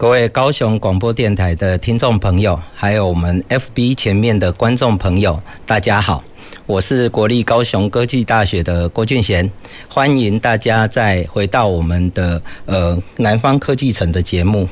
各位高雄广播电台的听众朋友，还有我们 FB 前面的观众朋友，大家好，我是国立高雄科技大学的郭俊贤，欢迎大家再回到我们的呃南方科技城的节目。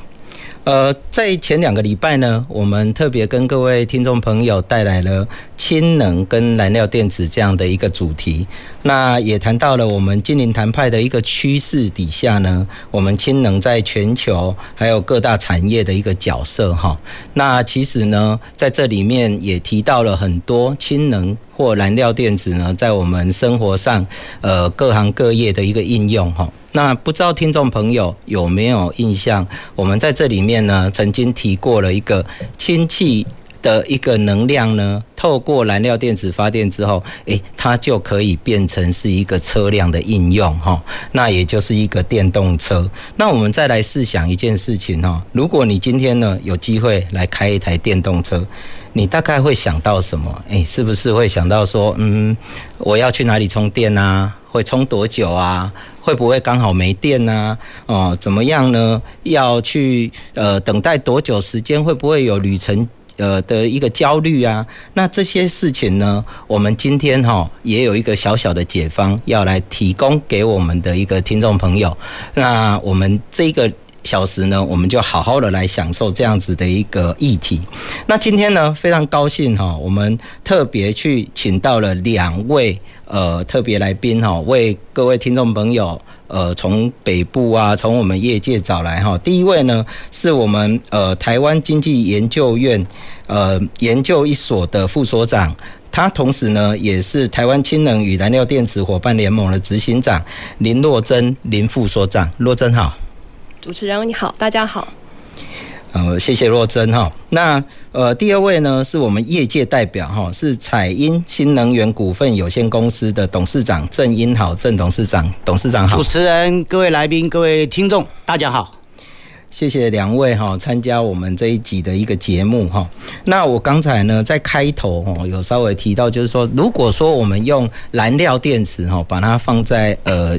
呃，在前两个礼拜呢，我们特别跟各位听众朋友带来了氢能跟燃料电池这样的一个主题。那也谈到了我们净零碳排的一个趋势底下呢，我们氢能在全球还有各大产业的一个角色哈。那其实呢，在这里面也提到了很多氢能或燃料电池呢，在我们生活上呃各行各业的一个应用哈。那不知道听众朋友有没有印象？我们在这里面呢，曾经提过了一个氢气的一个能量呢，透过燃料电池发电之后，诶，它就可以变成是一个车辆的应用哈。那也就是一个电动车。那我们再来试想一件事情哈，如果你今天呢有机会来开一台电动车，你大概会想到什么？诶，是不是会想到说，嗯，我要去哪里充电啊？会充多久啊？会不会刚好没电呢？哦，怎么样呢？要去呃等待多久时间？会不会有旅程呃的一个焦虑啊？那这些事情呢，我们今天哈也有一个小小的解方要来提供给我们的一个听众朋友。那我们这个。小时呢，我们就好好的来享受这样子的一个议题。那今天呢，非常高兴哈，我们特别去请到了两位呃特别来宾哈，为各位听众朋友呃从北部啊，从我们业界找来哈。第一位呢，是我们呃台湾经济研究院呃研究一所的副所长，他同时呢也是台湾氢能与燃料电池伙伴联盟的执行长林若珍林副所长，若珍好。主持人你好，大家好。呃，谢谢若珍哈。那呃，第二位呢，是我们业界代表哈，是彩英新能源股份有限公司的董事长郑英豪郑董事长，董事长好。主持人、各位来宾、各位听众，大家好。谢谢两位哈参加我们这一集的一个节目哈。那我刚才呢在开头哈有稍微提到，就是说，如果说我们用燃料电池哈，把它放在呃。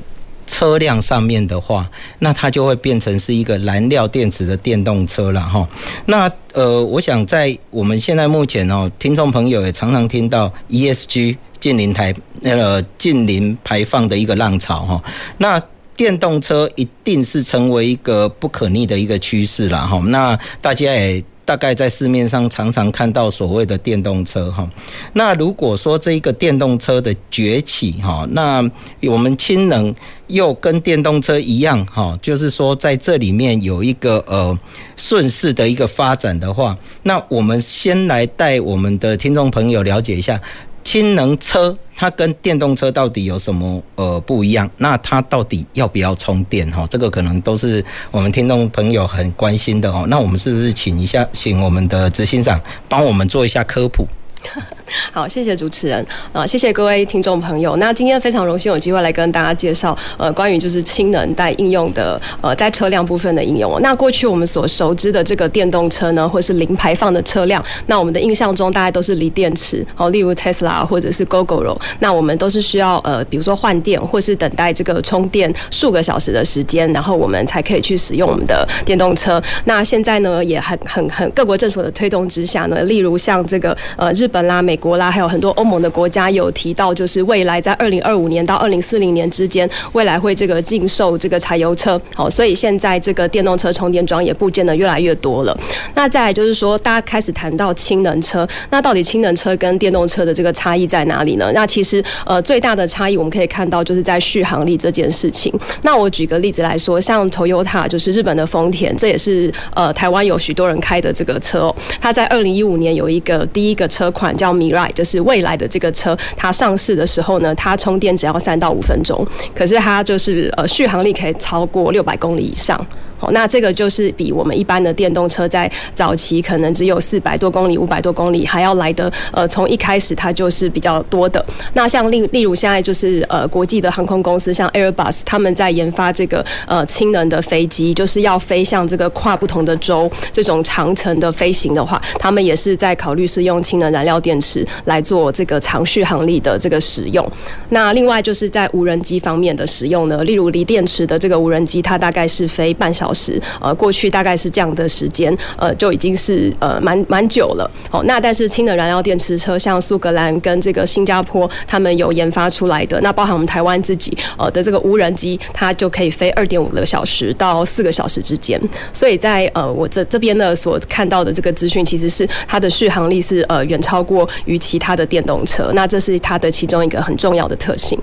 车辆上面的话，那它就会变成是一个燃料电池的电动车了哈。那呃，我想在我们现在目前哦，听众朋友也常常听到 ESG 近零台那个近零排放的一个浪潮哈。那电动车一定是成为一个不可逆的一个趋势了哈。那大家也。大概在市面上常常看到所谓的电动车哈，那如果说这一个电动车的崛起哈，那我们氢能又跟电动车一样哈，就是说在这里面有一个呃顺势的一个发展的话，那我们先来带我们的听众朋友了解一下。氢能车它跟电动车到底有什么呃不一样？那它到底要不要充电？哈，这个可能都是我们听众朋友很关心的哦。那我们是不是请一下，请我们的执行长帮我们做一下科普？好，谢谢主持人啊，谢谢各位听众朋友。那今天非常荣幸有机会来跟大家介绍呃关于就是氢能在应用的呃在车辆部分的应用。那过去我们所熟知的这个电动车呢，或是零排放的车辆，那我们的印象中大概都是锂电池哦，例如 Tesla 或者是 Gogoro。那我们都是需要呃比如说换电或是等待这个充电数个小时的时间，然后我们才可以去使用我们的电动车。那现在呢也很很很各国政府的推动之下呢，例如像这个呃日本啦、美国啦，还有很多欧盟的国家有提到，就是未来在二零二五年到二零四零年之间，未来会这个禁售这个柴油车。好，所以现在这个电动车充电桩也部件的越来越多了。那再来就是说，大家开始谈到氢能车，那到底氢能车跟电动车的这个差异在哪里呢？那其实呃最大的差异我们可以看到就是在续航力这件事情。那我举个例子来说，像 Toyota 就是日本的丰田，这也是呃台湾有许多人开的这个车哦。它在二零一五年有一个第一个车款叫 Mirai，就是未来的这个车，它上市的时候呢，它充电只要三到五分钟，可是它就是呃续航力可以超过六百公里以上。哦，那这个就是比我们一般的电动车在早期可能只有四百多公里、五百多公里还要来的，呃，从一开始它就是比较多的。那像例例如现在就是呃国际的航空公司，像 Airbus，他们在研发这个呃氢能的飞机，就是要飞向这个跨不同的州这种长程的飞行的话，他们也是在考虑是用氢能燃料电池来做这个长续航力的这个使用。那另外就是在无人机方面的使用呢，例如锂电池的这个无人机，它大概是飞半小小时，呃，过去大概是这样的时间，呃，就已经是呃蛮蛮久了。好，那但是氢能燃料电池车，像苏格兰跟这个新加坡，他们有研发出来的，那包含我们台湾自己呃的这个无人机，它就可以飞二点五个小时到四个小时之间。所以在呃我这这边呢所看到的这个资讯，其实是它的续航力是呃远超过于其他的电动车，那这是它的其中一个很重要的特性。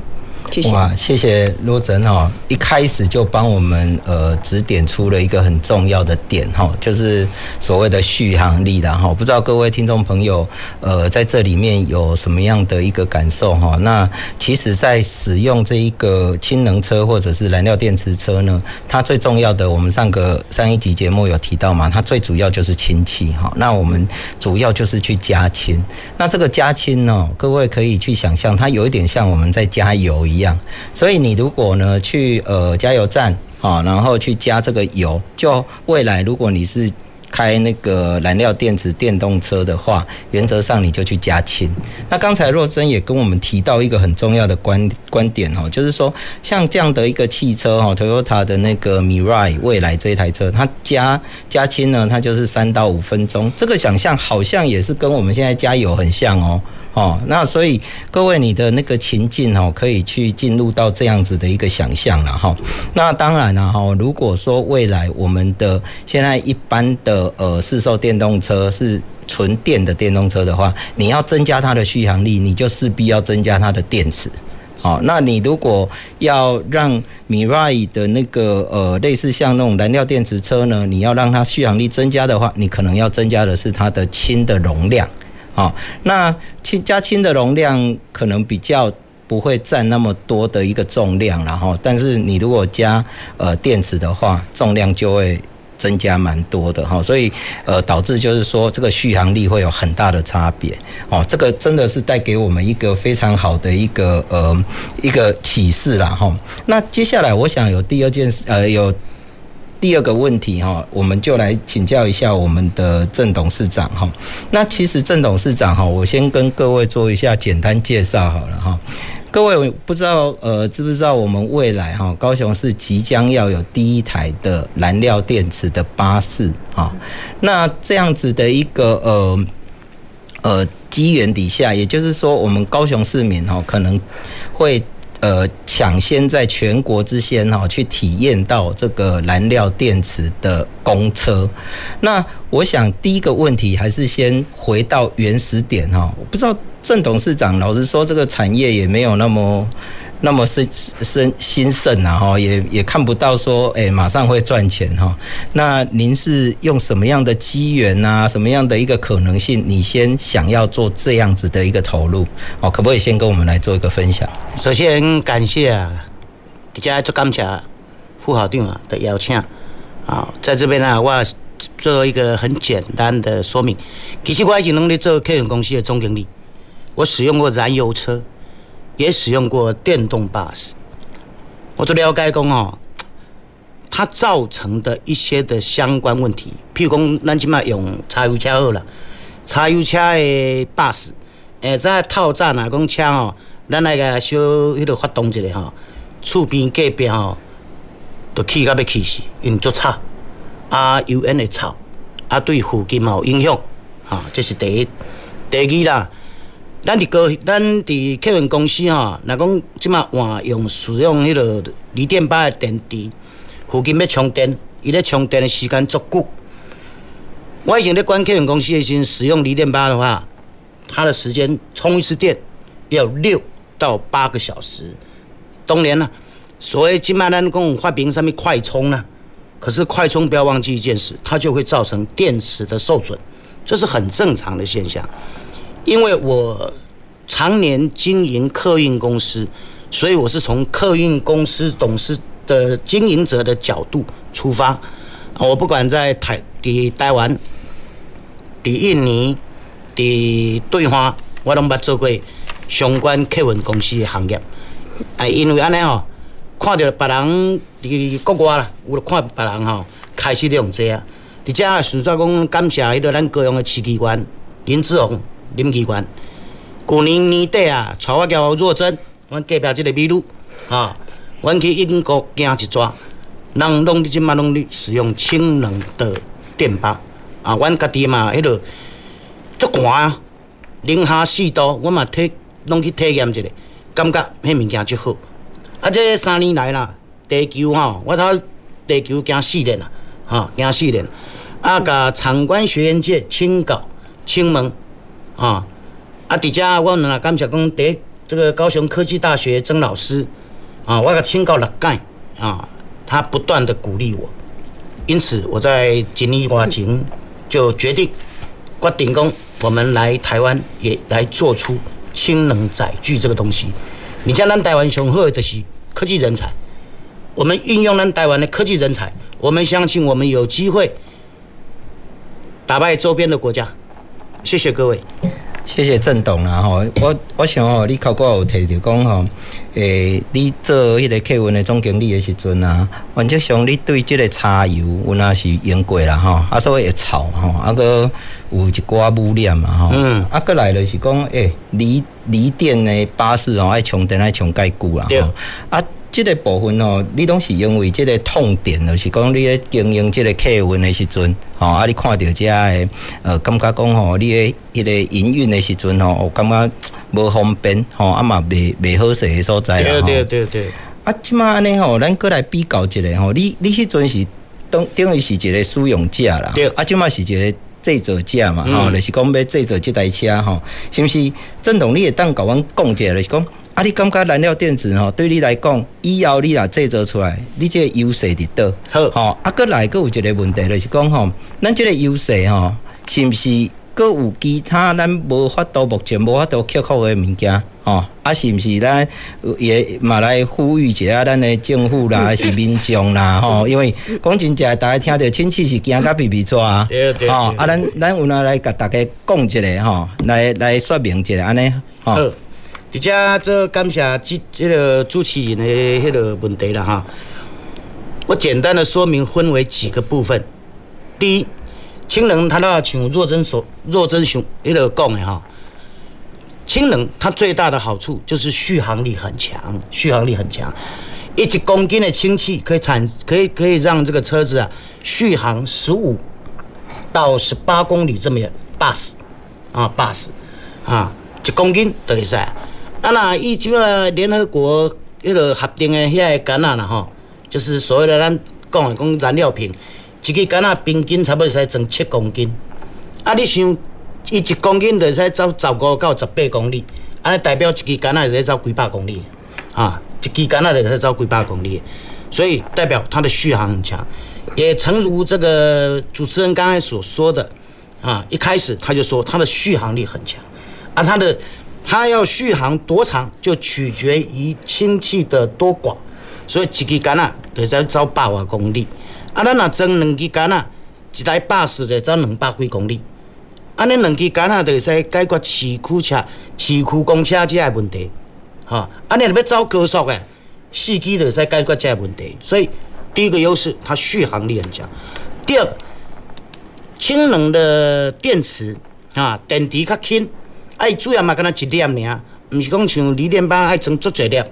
谢谢哇，谢谢罗真哈，一开始就帮我们呃指点出了一个很重要的点哈，就是所谓的续航力的哈。不知道各位听众朋友呃在这里面有什么样的一个感受哈？那其实，在使用这一个氢能车或者是燃料电池车呢，它最重要的，我们上个上一集节目有提到嘛，它最主要就是氢气哈。那我们主要就是去加氢，那这个加氢呢，各位可以去想象，它有一点像我们在加油一样。一样，所以你如果呢去呃加油站啊，然后去加这个油，就未来如果你是开那个燃料电池电动车的话，原则上你就去加氢。那刚才若真也跟我们提到一个很重要的观观点哈，就是说像这样的一个汽车哈，Toyota 的那个 Mirai 未来这一台车，它加加氢呢，它就是三到五分钟。这个想象好像也是跟我们现在加油很像哦。哦，那所以各位，你的那个情境哦，可以去进入到这样子的一个想象了哈。那当然了哈，如果说未来我们的现在一般的呃市售电动车是纯电的电动车的话，你要增加它的续航力，你就势必要增加它的电池。好，那你如果要让 Mirai 的那个呃类似像那种燃料电池车呢，你要让它续航力增加的话，你可能要增加的是它的氢的容量。好，那氢加氢的容量可能比较不会占那么多的一个重量，然后，但是你如果加呃电池的话，重量就会增加蛮多的哈，所以呃导致就是说这个续航力会有很大的差别哦，这个真的是带给我们一个非常好的一个呃一个启示啦哈。那接下来我想有第二件事呃有。第二个问题哈，我们就来请教一下我们的郑董事长哈。那其实郑董事长哈，我先跟各位做一下简单介绍好了哈。各位不知道呃知不知道我们未来哈高雄市即将要有第一台的燃料电池的巴士哈。那这样子的一个呃呃机缘底下，也就是说我们高雄市民哈可能会。呃，抢先在全国之先哈，去体验到这个燃料电池的公车。那我想第一个问题还是先回到原始点哈。我不知道郑董事长，老实说，这个产业也没有那么。那么是生兴盛啊哈，也也看不到说，哎，马上会赚钱哈。那您是用什么样的机缘啊，什么样的一个可能性，你先想要做这样子的一个投入？哦，可不可以先跟我们来做一个分享？首先感谢啊，大家做感谢副校长啊的邀请啊，在这边呢，我做一个很简单的说明。其实我已经能力做客运公司的总经理，我使用过燃油车。也使用过电动巴士，我做了解讲哦，它造成的一些的相关问题，譬如讲，咱即马用柴油车好了，柴油车的巴士，诶，在透早若讲车吼，咱来个小迄个发动一下吼，厝边隔壁吼，都气到要气死，因为足吵，啊油烟会臭，啊对附近嘛有影响，啊，这是第一，第二啦。咱伫高，咱伫客运公司吼，若讲即马换用使用迄个锂电巴的电池，附近要充电，伊咧充电的时间足久。我以前咧管客运公司的时阵，使用锂电巴的话，它的时间充一次电要六到八个小时。当然啦，所以即马咱讲发明啥物快充啦，可是快充不要忘记一件事，它就会造成电池的受损，这是很正常的现象。因为我常年经营客运公司，所以我是从客运公司董事的经营者的角度出发，我不管在台、伫台湾、伫印尼、伫对华，我拢捌做过相关客运公司的行业。啊，因为安尼吼，看到别人伫国外啦，有看别人吼开始用这啊。伫遮啊，顺便讲感谢迄个咱高雄的市议员林志宏林议员。去年年底啊，带我交若珍，阮隔壁即个美女，啊，阮去英国行一转，人拢伫即马拢伫使用氢能的电巴，啊，阮家己嘛，迄落足寒啊，零下四度，我嘛体拢去体验一下，感觉迄物件足好。啊，这三年来啦，地球吼，我头地球行四年啦，哈，行四年。啊，甲产官学研界请教请问啊，啊，伫遮我们啊感谢讲，第这个高雄科技大学曾老师啊，我甲请教六届啊，他不断的鼓励我，因此我在几年前就决定决定讲，我们来台湾也来做出氢能载具这个东西。你像咱台湾雄厚的是科技人才，我们运用咱台湾的科技人才，我们相信我们有机会。打败周边的国家，谢谢各位，谢谢郑董啦吼，我我想吼，你考过有提到讲吼，诶，你做迄个客运的总经理的时阵啊，原则上你对这个柴油有那是用过啦吼，啊所以会臭吼，啊个有一寡污染嘛吼，嗯，啊个来就是讲，诶，锂锂电的巴士吼爱充电爱充介久啦吼，啊。这个部分哦，你拢是因为这个痛点，就是讲你咧经营这个客运的时阵，吼啊，你看到这个呃，感觉讲吼，你诶迄个营运的时阵吼，我感觉无方便，吼啊嘛，未未好势的所在啦，对对对对。啊，即马安尼吼，咱过来比较一下吼，你你迄阵是等等于是一个使用者啦，对，啊，即马是一个制造者嘛，吼、就是讲要制造这台车吼，是不是？郑董，你会当甲阮讲一下，就是讲。啊，你感觉燃料电池吼，对你来讲，以后你若制造出来，你这个优势伫倒？好，吼，啊，搁来搁有一个问题，就是讲吼，咱这个优势吼，是不是阁有其他咱无法度目前无法度克服的物件？吼，啊，是毋是咱也嘛来呼吁一下咱的政府啦，还是民众啦？吼，因为讲真正，大家听到亲戚是惊甲皮皮抓啊，吼，啊，咱咱有哪来甲大家讲一下吼，来来说明一下安尼，吼。而且做感谢这这个主持人的迄个问题啦哈，我简单的说明分为几个部分。第一，氢能它那像若珍所若珍熊迄个讲的哈，氢能它最大的好处就是续航力很强，续航力很强，一公斤的氢气可以产可以可以让这个车子啊续航十五到十八公里这么远，巴士啊巴士啊一公斤都会使。啊那以即个联合国迄个核定的遐个干仔啦吼，就是所谓的咱讲的讲燃料瓶，一支杆仔平均差不多使装七公斤。啊，你想，伊一公斤就使走十五到十八公里，安代表一支杆仔就使走几百公里，啊，一个干仔就使走几百公里，所以代表它的续航很强。也诚如这个主持人刚才所说的，啊，一开始他就说它的续航力很强，啊，它的。它要续航多长，就取决于氢气的多寡，所以一支竿啊，得在走百外公里。啊，咱若装两支竿啊，一台巴士咧走两百几公里。安尼两支竿啊，得使解决市区车、市区公车这个问题。哈，安尼若要走高速诶，四驱得使解决这个问题。所以第一个优势，它续航力很强。第二个，氢能的电池啊，电池较轻。爱，主要嘛，干那一粒尔，毋是讲像锂电板爱装足侪粒，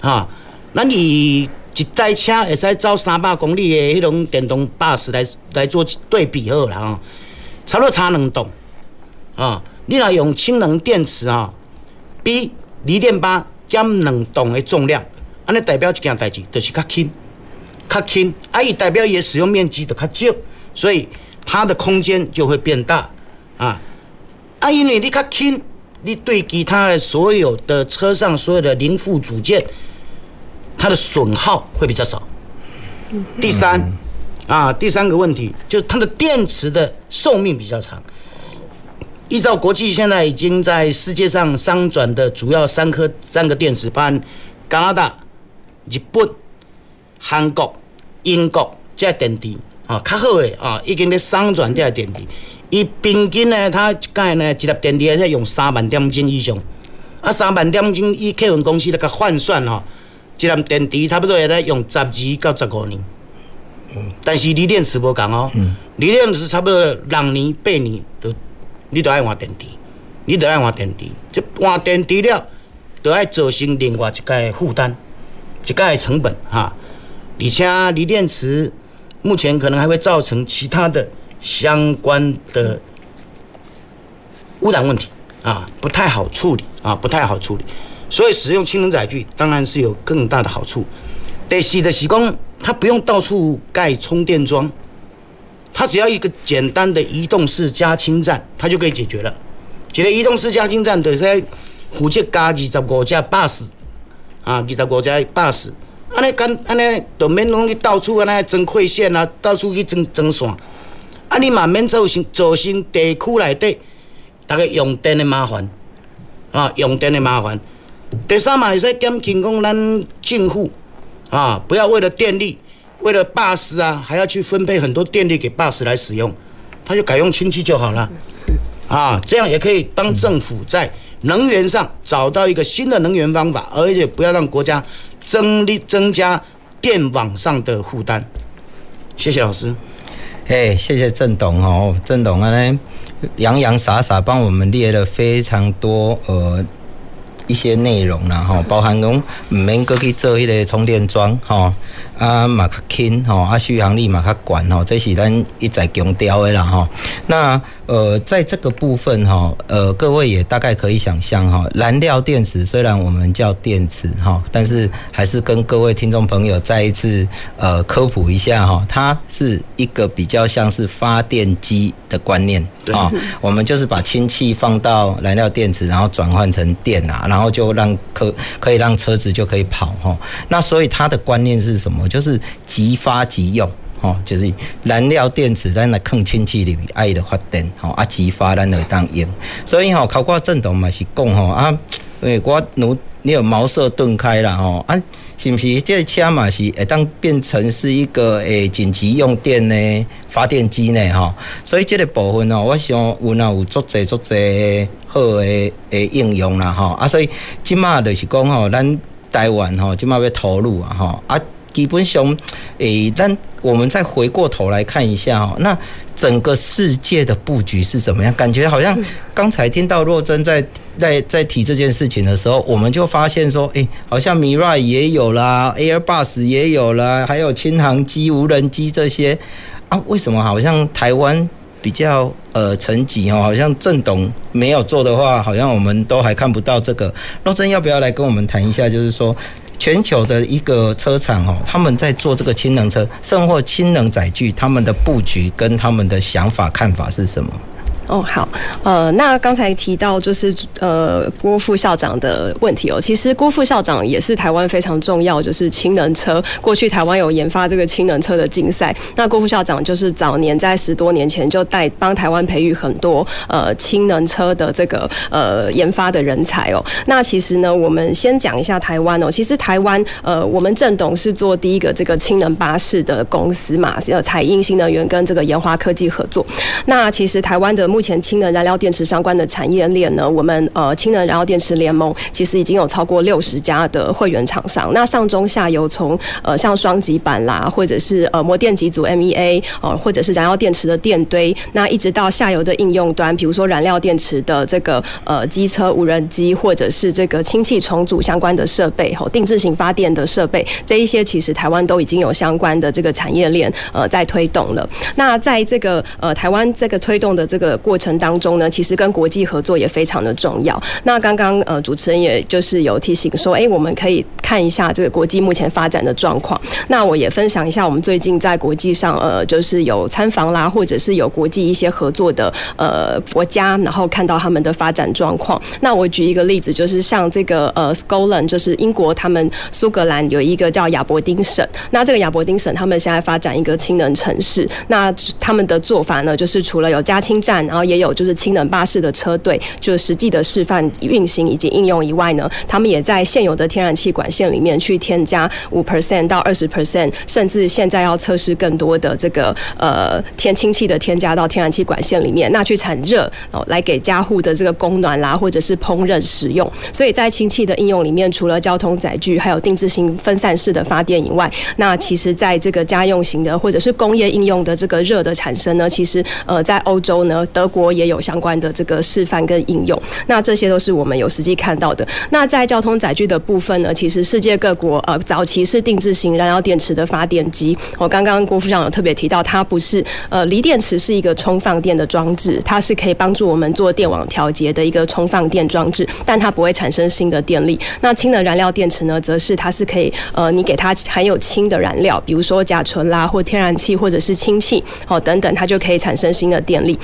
哈。咱以一台车会使走三百公里的迄种电动巴士来来做对比好啦，吼，差不多差两栋，啊，你若用氢能电池啊，比锂电板减两栋的重量，安尼代表一件代志，就是较轻，较轻，啊，伊代表伊的使用面积就较少，所以它的空间就会变大，啊。啊，因为你较轻，你对其他的所有的车上所有的零附组件，它的损耗会比较少。第三，啊，第三个问题就是它的电池的寿命比较长。依照国际现在已经在世界上商转的主要三颗三个电池，包加拿大、日本、韩国、英国这电池啊，较好诶啊，已经咧商转这电池，伊平均呢，它一届呢，一粒电池在用三万点钟以上，啊，三万点钟以客运公司来个换算吼，一粒电池差不多会来用十二到十五年。嗯，但是锂电池无共哦，锂电池差不多六年八年都，你都爱换电池，你都爱换电池，这换电池了，都爱造成另外一个负担，一个成本哈，而且锂电池目前可能还会造成其他的相关的污染问题啊，不太好处理啊，不太好处理，所以使用氢能载具当然是有更大的好处。第四的施工，它不用到处盖充电桩，它只要一个简单的移动式加氢站，它就可以解决了。一个移动式加氢站就是负责加二十五架巴士，啊，二十五架巴士，安尼干安尼就免拢你到处安尼装馈线啊，到处去装装线，啊，你嘛免造成造成地区内底大家用电的麻烦，啊，用电的麻烦。第三嘛，会使减轻讲咱政府。啊！不要为了电力，为了巴士啊，还要去分配很多电力给巴士来使用，他就改用氢气就好了。啊，这样也可以帮政府在能源上找到一个新的能源方法，而且不要让国家增力增加电网上的负担。谢谢老师。哎，谢谢郑董哦，郑董啊，洋洋洒洒帮我们列了非常多呃。一些内容啦，吼，包含讲唔免过去做迄个充电桩，吼，啊，嘛较轻，吼，啊，续航力嘛较悬，吼，这是咱一再强调的啦，吼。那呃，在这个部分，哈，呃，各位也大概可以想象，哈，燃料电池虽然我们叫电池，哈，但是还是跟各位听众朋友再一次呃科普一下，哈，它是一个比较像是发电机的观念，啊，我们就是把氢气放到燃料电池，然后转换成电啊，然后就让可可以让车子就可以跑哈。那所以它的观念是什么？就是即发即用，哦，就是燃料电池在那坑氢气里面爱的发电，吼啊即发咱就当用。所以吼，考过郑董嘛是讲吼啊，诶，我努你有茅塞顿开了吼啊，是不是？这个车嘛是会当变成是一个诶紧急用电呢发电机呢哈。所以这个部分哦，我想有那有足侪足侪。好诶诶应用啦吼啊，所以即马就是讲吼，咱台湾吼即马要投入啊吼啊，基本上诶，但我们再回过头来看一下哦，那整个世界的布局是怎么样？感觉好像刚才听到若真在在在提这件事情的时候，我们就发现说，诶，好像 Mirai 也有啦，Airbus 也有啦，还有轻航机、无人机这些啊，为什么好像台湾？比较呃层级哦，好像郑董没有做的话，好像我们都还看不到这个。若真要不要来跟我们谈一下？就是说，全球的一个车厂哦，他们在做这个氢能车，甚或氢能载具，他们的布局跟他们的想法看法是什么？哦，好，呃，那刚才提到就是呃郭副校长的问题哦，其实郭副校长也是台湾非常重要，就是氢能车。过去台湾有研发这个氢能车的竞赛，那郭副校长就是早年在十多年前就带帮台湾培育很多呃氢能车的这个呃研发的人才哦。那其实呢，我们先讲一下台湾哦，其实台湾呃我们郑董是做第一个这个氢能巴士的公司嘛，呃彩英新能源跟这个研华科技合作。那其实台湾的。目目前氢能燃料电池相关的产业链呢，我们呃氢能燃料电池联盟其实已经有超过六十家的会员厂商。那上中下游从呃像双极板啦，或者是呃模电机组 MEA 呃，或者是燃料电池的电堆，那一直到下游的应用端，比如说燃料电池的这个呃机车、无人机，或者是这个氢气重组相关的设备，吼定制型发电的设备，这一些其实台湾都已经有相关的这个产业链呃在推动了。那在这个呃台湾这个推动的这个。过程当中呢，其实跟国际合作也非常的重要。那刚刚呃主持人也就是有提醒说，哎，我们可以看一下这个国际目前发展的状况。那我也分享一下我们最近在国际上呃就是有参访啦，或者是有国际一些合作的呃国家，然后看到他们的发展状况。那我举一个例子，就是像这个呃 Scotland，就是英国他们苏格兰有一个叫亚伯丁省。那这个亚伯丁省他们现在发展一个氢能城市。那他们的做法呢，就是除了有加氢站，后也有就是氢能巴士的车队，就实际的示范运行以及应用以外呢，他们也在现有的天然气管线里面去添加五 percent 到二十 percent，甚至现在要测试更多的这个呃天氢气的添加到天然气管线里面，那去产热哦，来给家户的这个供暖啦，或者是烹饪使用。所以在氢气的应用里面，除了交通载具，还有定制型分散式的发电以外，那其实在这个家用型的或者是工业应用的这个热的产生呢，其实呃在欧洲呢，德国也有相关的这个示范跟应用。那这些都是我们有实际看到的。那在交通载具的部分呢，其实世界各国呃早期是定制型燃料电池的发电机。我刚刚郭副长有特别提到，它不是呃锂电池是一个充放电的装置，它是可以帮助我们做电网调节的一个充放电装置，但它不会产生新的电力。那氢能燃料电池呢，则是它是可以呃你给它含有氢的燃料，比如说甲醇啦，或天然气，或者是氢气哦等等，它就可以产生新的电力。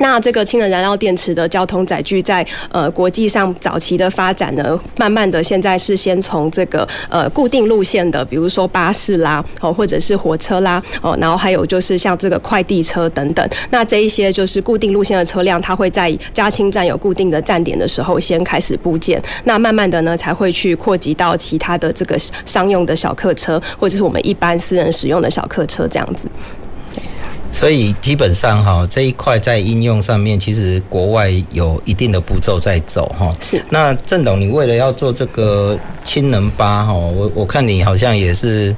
那这个氢能燃料电池的交通载具在呃国际上早期的发展呢，慢慢的现在是先从这个呃固定路线的，比如说巴士啦，哦或者是火车啦，哦然后还有就是像这个快递车等等。那这一些就是固定路线的车辆，它会在加氢站有固定的站点的时候先开始布建，那慢慢的呢才会去扩及到其他的这个商用的小客车，或者是我们一般私人使用的小客车这样子。所以基本上哈，这一块在应用上面，其实国外有一定的步骤在走哈。是。那郑董，你为了要做这个氢能八哈，我我看你好像也是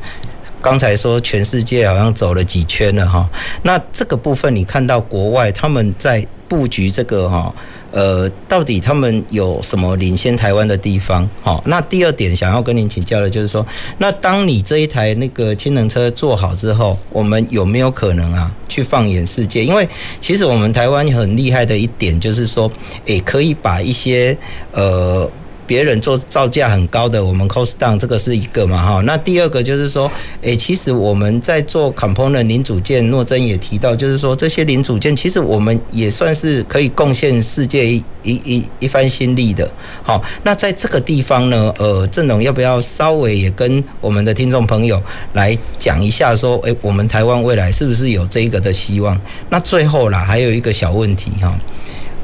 刚才说全世界好像走了几圈了哈。那这个部分你看到国外他们在布局这个哈。呃，到底他们有什么领先台湾的地方？好，那第二点想要跟您请教的就是说，那当你这一台那个氢能车做好之后，我们有没有可能啊去放眼世界？因为其实我们台湾很厉害的一点就是说，诶，可以把一些呃。别人做造价很高的，我们 cost down 这个是一个嘛哈。那第二个就是说，诶，其实我们在做 component 零组件，诺珍也提到，就是说这些零组件其实我们也算是可以贡献世界一一一一番心力的。好，那在这个地方呢，呃，郑总要不要稍微也跟我们的听众朋友来讲一下，说，诶，我们台湾未来是不是有这一个的希望？那最后啦，还有一个小问题哈，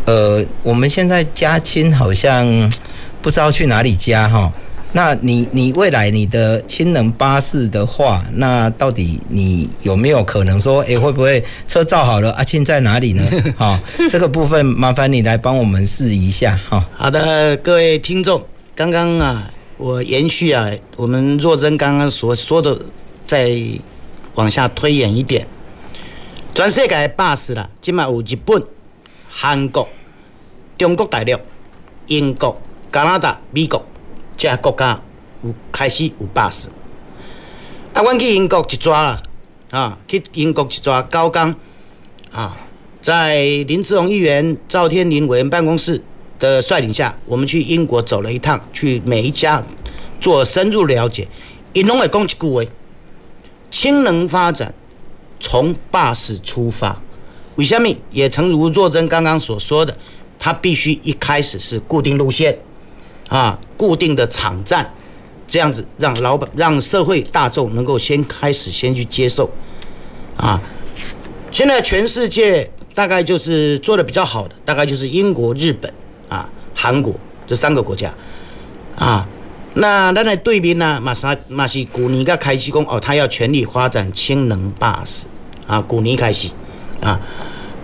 呃，我们现在加氢好像。不知道去哪里加哈？那你你未来你的氢能巴士的话，那到底你有没有可能说，诶，会不会车造好了，阿庆在哪里呢？哈，这个部分麻烦你来帮我们试一下哈。好的，各位听众，刚刚啊，我延续啊，我们若真刚刚所说的，再往下推演一点，全世界巴士啦，今嘛有日本、韩国、中国大陆、英国。加拿大、美国这些国家有开始有巴士。啊，阮去英国一抓啦，啊，去英国一抓高岗，啊，在林志荣议员、赵天麟委员办公室的率领下，我们去英国走了一趟，去每一家做深入了解。伊拢会讲一句话：氢能发展从巴士出发。为什么？也诚如若珍刚刚所说的，它必须一开始是固定路线。啊，固定的场站，这样子让老板、让社会大众能够先开始先去接受。啊，现在全世界大概就是做的比较好的，大概就是英国、日本啊、韩国这三个国家。啊，那咱来对面呢，马上马是去年个开始讲哦，他要全力发展氢能巴士啊，去年开始啊。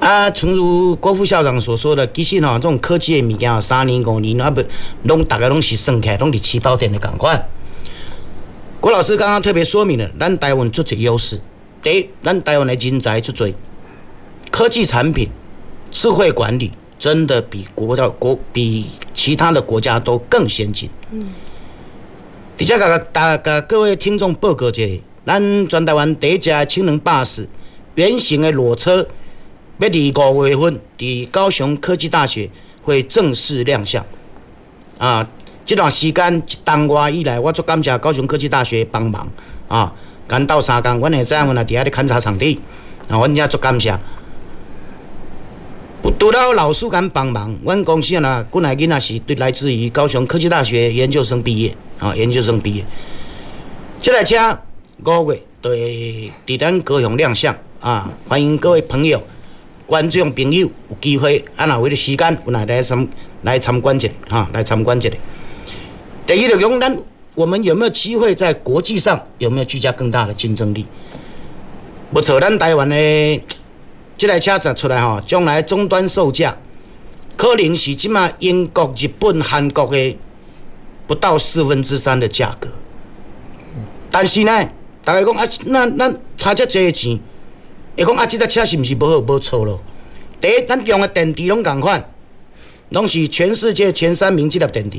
啊，诚如郭副校长所说的，其实吼，这种科技的物件，三年五年，那不拢大概拢是算起来，拢是起跑点的赶快。郭老师刚刚特别说明了，咱台湾足侪优势。第一，咱台湾的人才足侪，科技产品、智慧管理，真的比国家国比其他的国家都更先进。嗯。底下个大家各位听众报告一下，咱全台湾第一家氢能巴士原型的裸车。要伫五月份，伫高雄科技大学会正式亮相。啊，这段时间一冬外以来，我足感谢高雄科技大学帮忙。啊，干斗三工，阮会知影，阮也伫遐咧勘察场地。啊，阮遮足感谢。除了老师敢帮忙，阮公司啊，过来囡仔是对来自于高雄科技大学研究生毕业。啊，研究生毕业。这台车五月对伫咱高雄亮相。啊，欢迎各位朋友。观众朋友有机会啊，若有的时间，有来来参来参观一下哈，来参观一下。第一个讲，咱我们有没有机会在国际上有没有居加更大的竞争力？不错，咱台湾的这台车出来哈，将来终端售价可能是即马英国、日本、韩国的不到四分之三的价格。但是呢，大家讲啊，那那差这侪钱。会讲啊，这台车是毋是无好无错咯？第一，咱用的电池拢共款，拢是全世界前三名这粒电池。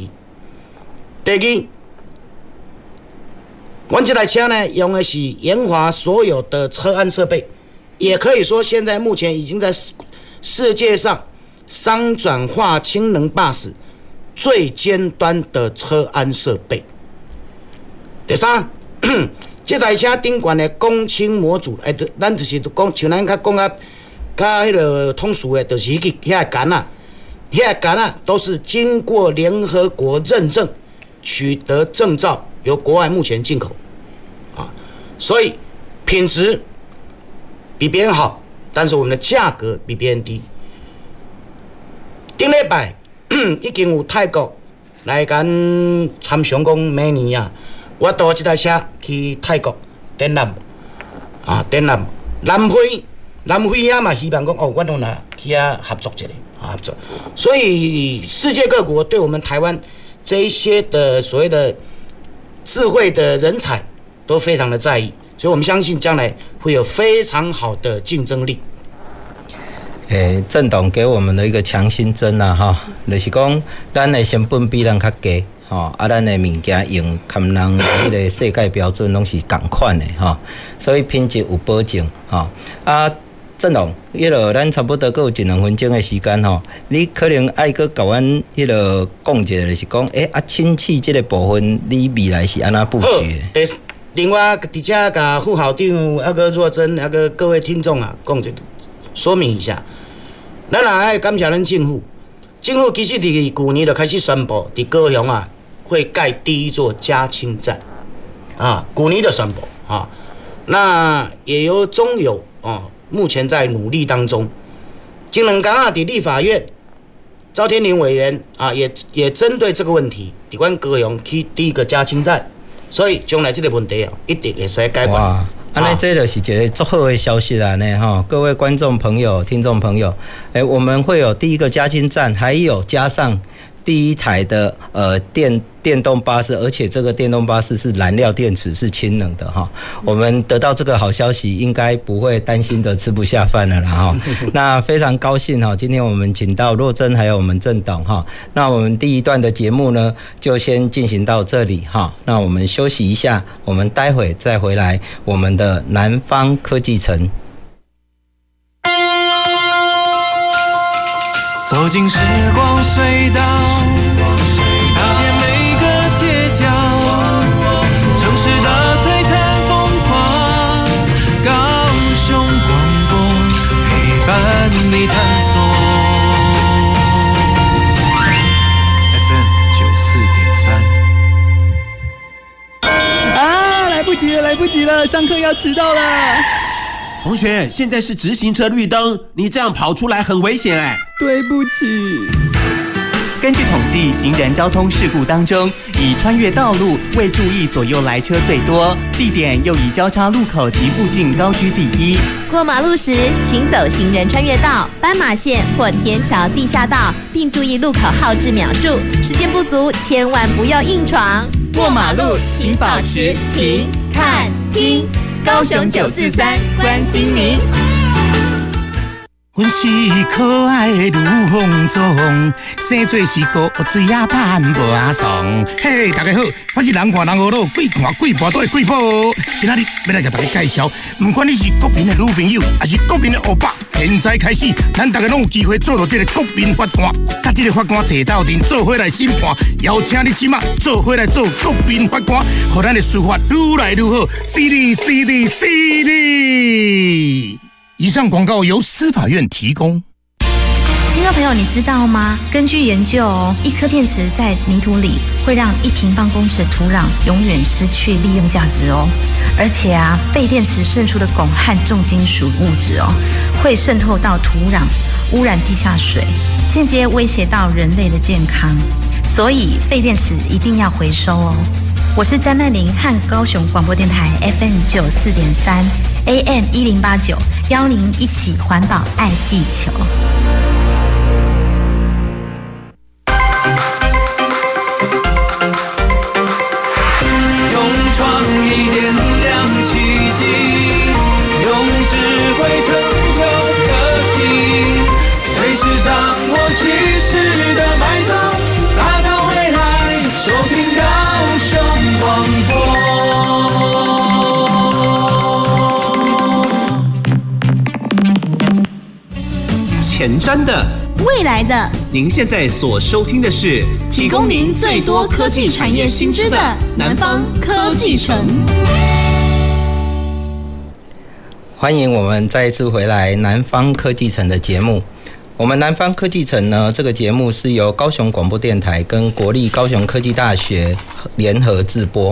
第二，阮这台车呢，用的是研华所有的车安设备，也可以说现在目前已经在世界上商转化氢能巴士最尖端的车安设备。第三。这台车顶悬的公氢模组，哎，咱就是讲，像咱较讲啊，较迄个通俗的，就是迄个遐个杆啊，遐个杆啊，都是经过联合国认证，取得证照，由国外目前进口，啊，所以品质比别人好，但是我们的价格比别人低。顶礼拜 已经有泰国来跟参详讲明年啊。我坐这台车去泰国、滇南，啊，滇南、南非、南非啊嘛，希望讲哦，我都来去啊合作一下，合作。所以世界各国对我们台湾这一些的所谓的智慧的人才都非常的在意，所以我们相信将来会有非常好的竞争力。诶、欸，郑董给我们的一个强心针呐，哈，就是讲咱的成本比人较低。吼，啊，咱的物件用含人迄个世界标准拢是共款的吼，所以品质有保证吼。啊，郑总，迄落咱差不多搁有一两分钟的时间吼，你可能爱搁甲阮迄落讲一下，就是讲，诶、啊，氢气这个部分，你未来是安怎布局的？另外，伫遮甲副校长啊个若珍啊个各位听众啊，讲一说明一下，咱也爱感谢咱政府，政府其实伫旧年就开始宣布，伫高雄啊。会盖第一座加氢站，啊，古尼的宣布啊，那也由中油啊，目前在努力当中。金门港啊，的立法院，赵天林委员啊，也也针对这个问题，有关高雄去第一个加氢站，所以将来这个问题啊，一定会使解决。哇，安尼这个是一个足好的消息啦呢哈，各位观众朋友、听众朋友，哎，我们会有第一个加氢站，还有加上。第一台的呃电电动巴士，而且这个电动巴士是燃料电池，是氢能的哈。我们得到这个好消息，应该不会担心的吃不下饭了啦哈。那非常高兴哈，今天我们请到若珍还有我们郑董哈。那我们第一段的节目呢，就先进行到这里哈。那我们休息一下，我们待会再回来我们的南方科技城。走进时光隧道，踏遍每个街角，城市的璀璨风光，高雄广播陪伴你探索。FM 九四点三。啊，来不及了，来不及了，上课要迟到了。同学，现在是直行车绿灯，你这样跑出来很危险哎！对不起。根据统计，行人交通事故当中，以穿越道路未注意左右来车最多，地点又以交叉路口及附近高居第一。过马路时，请走行人穿越道、斑马线或天桥地下道，并注意路口号志秒数。时间不足，千万不要硬闯。过马路请保持停、看、听。高雄九四三关心您。阮是可爱的卢凤忠，生做是个水也盼无阿爽。嘿，大家好，我是人看人好路，鬼看鬼跋倒的鬼宝。今仔日要来甲大家介绍，不管你是国民的女朋友，还是国民的欧巴，现在开始，咱大家拢有机会做到这个国民法官，甲这个法官坐斗阵，做伙来审判，邀请你即马做伙来做国民法官，让咱的司法愈来愈好，犀利犀利犀利。以上广告由司法院提供。听众朋友，你知道吗？根据研究哦，一颗电池在泥土里会让一平方公尺土壤永远失去利用价值哦。而且啊，废电池渗出的汞和重金属物质哦，会渗透到土壤，污染地下水，间接威胁到人类的健康。所以，废电池一定要回收哦。我是詹曼玲，和高雄广播电台 FM 九四点三 AM 一零八九，邀您一起环保爱地球。前瞻的，未来的，您现在所收听的是提供您最多科技产业新知的南方科技城。欢迎我们再一次回来南方科技城的节目。我们南方科技城呢，这个节目是由高雄广播电台跟国立高雄科技大学联合制播。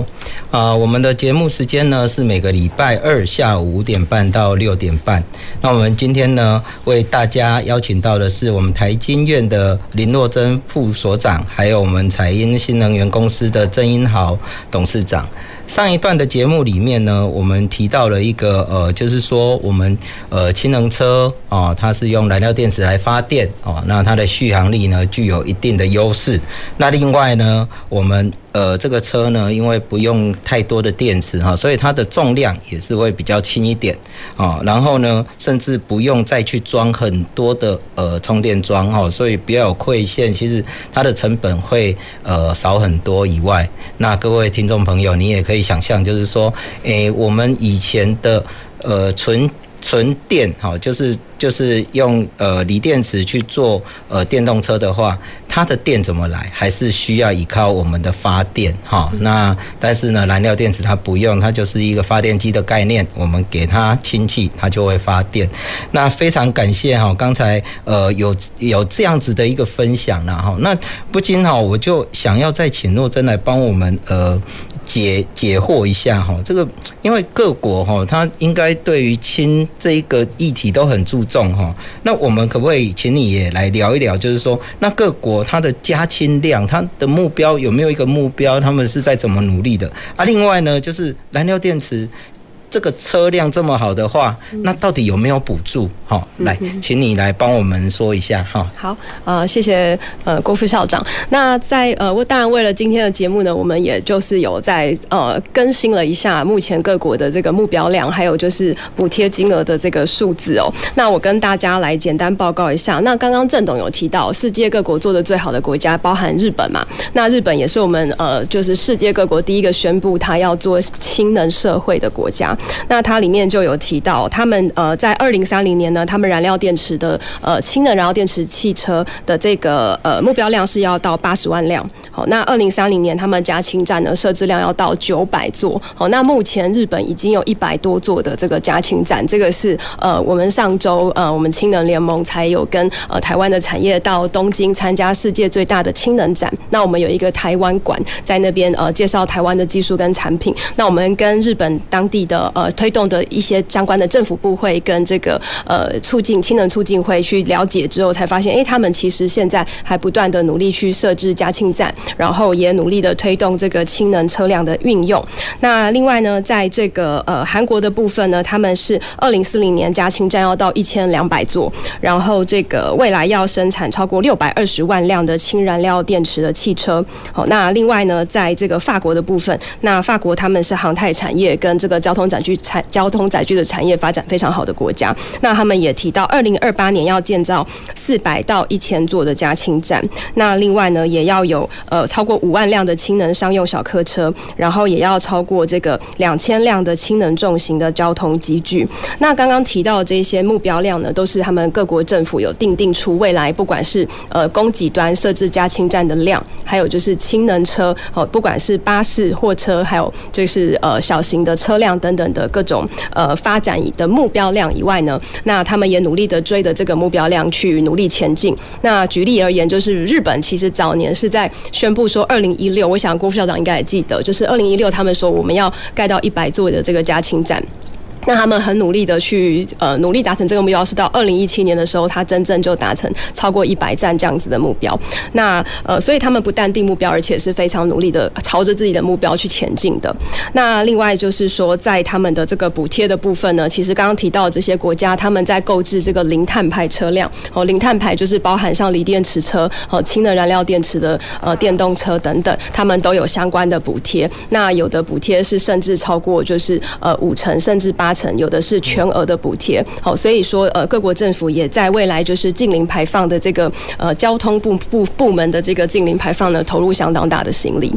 啊、呃，我们的节目时间呢是每个礼拜二下午五点半到六点半。那我们今天呢，为大家邀请到的是我们台经院的林若珍副所长，还有我们彩英新能源公司的郑英豪董事长。上一段的节目里面呢，我们提到了一个呃，就是说我们呃氢能车啊，它是用燃料电池来发电哦，那它的续航力呢具有一定的优势。那另外呢，我们呃这个车呢，因为不用太多的电池哈，所以它的重量也是会比较轻一点啊。然后呢，甚至不用再去装很多的呃充电桩哈，所以比较有馈线，其实它的成本会呃少很多以外，那各位听众朋友，你也。可以想象，就是说，诶，我们以前的呃纯纯电，哈，就是就是用呃锂电池去做呃电动车的话，它的电怎么来？还是需要依靠我们的发电，哈。那但是呢，燃料电池它不用，它就是一个发电机的概念，我们给它氢气，它就会发电。那非常感谢哈，刚才呃有有这样子的一个分享了哈。那不禁哈，我就想要再请诺真来帮我们呃。解解惑一下哈，这个因为各国哈，它应该对于氢这一个议题都很注重哈。那我们可不可以请你也来聊一聊，就是说，那各国它的加氢量，它的目标有没有一个目标？他们是在怎么努力的？啊，另外呢，就是燃料电池。这个车辆这么好的话，那到底有没有补助？好，来，请你来帮我们说一下哈。好，呃，谢谢呃郭副校长。那在呃，我当然为了今天的节目呢，我们也就是有在呃更新了一下目前各国的这个目标量，还有就是补贴金额的这个数字哦。那我跟大家来简单报告一下。那刚刚郑董有提到，世界各国做的最好的国家包含日本嘛？那日本也是我们呃，就是世界各国第一个宣布他要做氢能社会的国家。那它里面就有提到，他们呃在二零三零年呢，他们燃料电池的呃氢能燃料电池汽车的这个呃目标量是要到八十万辆。好，那二零三零年他们加氢站呢设置量要到九百座。好，那目前日本已经有一百多座的这个加氢站，这个是呃我们上周呃我们氢能联盟才有跟呃台湾的产业到东京参加世界最大的氢能展。那我们有一个台湾馆在那边呃介绍台湾的技术跟产品。那我们跟日本当地的呃推动的一些相关的政府部会跟这个呃促进氢能促进会去了解之后，才发现，哎，他们其实现在还不断的努力去设置加氢站，然后也努力的推动这个氢能车辆的运用。那另外呢，在这个呃韩国的部分呢，他们是二零四零年加氢站要到一千两百座，然后这个未来要生产超过六百二十万辆的氢燃料电池的汽车。好，那另外呢，在这个法国的部分，那法国他们是航太产业跟这个交通展具产交通载具的产业发展非常好的国家，那他们也提到，二零二八年要建造四百到一千座的加氢站。那另外呢，也要有呃超过五万辆的氢能商用小客车，然后也要超过这个两千辆的氢能重型的交通机具。那刚刚提到这些目标量呢，都是他们各国政府有定定出未来，不管是呃供给端设置加氢站的量，还有就是氢能车哦，不管是巴士、货车，还有就是呃小型的车辆等等。的各种呃发展的目标量以外呢，那他们也努力的追着这个目标量去努力前进。那举例而言，就是日本其实早年是在宣布说，二零一六，我想郭副校长应该也记得，就是二零一六他们说我们要盖到一百座的这个加氢站。那他们很努力的去呃努力达成这个目标，是到二零一七年的时候，他真正就达成超过一百站这样子的目标。那呃，所以他们不但定目标，而且是非常努力的朝着自己的目标去前进的。那另外就是说，在他们的这个补贴的部分呢，其实刚刚提到这些国家，他们在购置这个零碳排车辆哦，零碳排就是包含像锂电池车和氢能燃料电池的呃电动车等等，他们都有相关的补贴。那有的补贴是甚至超过就是呃五成甚至八。成有的是全额的补贴，好，所以说呃，各国政府也在未来就是净零排放的这个呃交通部部部门的这个净零排放呢，投入相当大的心力。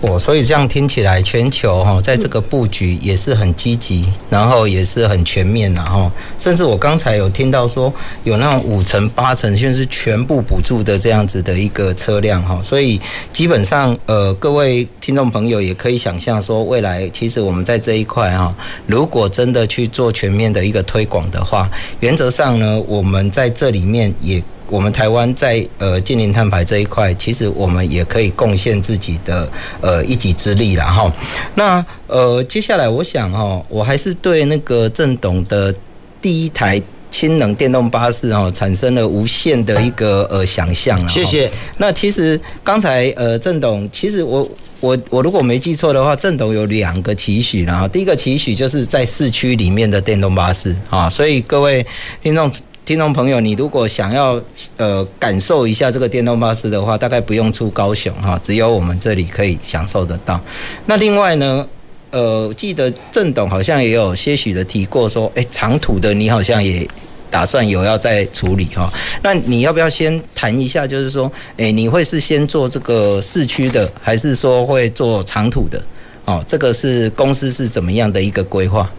哦，所以这样听起来，全球哈在这个布局也是很积极，然后也是很全面然后，甚至我刚才有听到说有那种五成八成，甚至是全部补助的这样子的一个车辆哈，所以基本上呃，各位听众朋友也可以想象说，未来其实我们在这一块哈，如果真真的去做全面的一个推广的话，原则上呢，我们在这里面也。我们台湾在呃近零碳排这一块，其实我们也可以贡献自己的呃一己之力了哈。那呃接下来我想哈，我还是对那个郑董的第一台氢能电动巴士哦产生了无限的一个呃想象啊。谢谢。那其实刚才呃郑董，其实我我我如果没记错的话，郑董有两个期许，然后第一个期许就是在市区里面的电动巴士啊，所以各位听众。听众朋友，你如果想要呃感受一下这个电动巴士的话，大概不用出高雄哈，只有我们这里可以享受得到。那另外呢，呃，记得郑董好像也有些许的提过说，哎，长途的你好像也打算有要再处理哈。那你要不要先谈一下，就是说，哎，你会是先做这个市区的，还是说会做长途的？哦，这个是公司是怎么样的一个规划？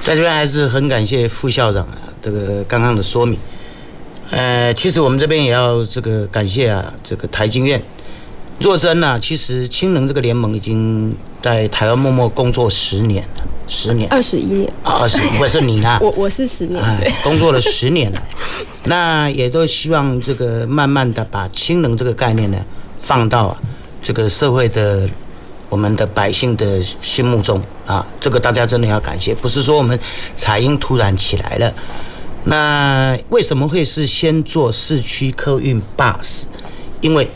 在这边还是很感谢副校长啊。这个刚刚的说明，呃，其实我们这边也要这个感谢啊，这个台经院、若真呢，其实氢能这个联盟已经在台湾默默工作十年了，十年，二十一年啊，二十，不是你呢？我我是十年，对，工作了十年了，那也都希望这个慢慢的把氢能这个概念呢，放到啊这个社会的我们的百姓的心目中啊，这个大家真的要感谢，不是说我们彩英突然起来了。那为什么会是先做市区客运 bus？？因为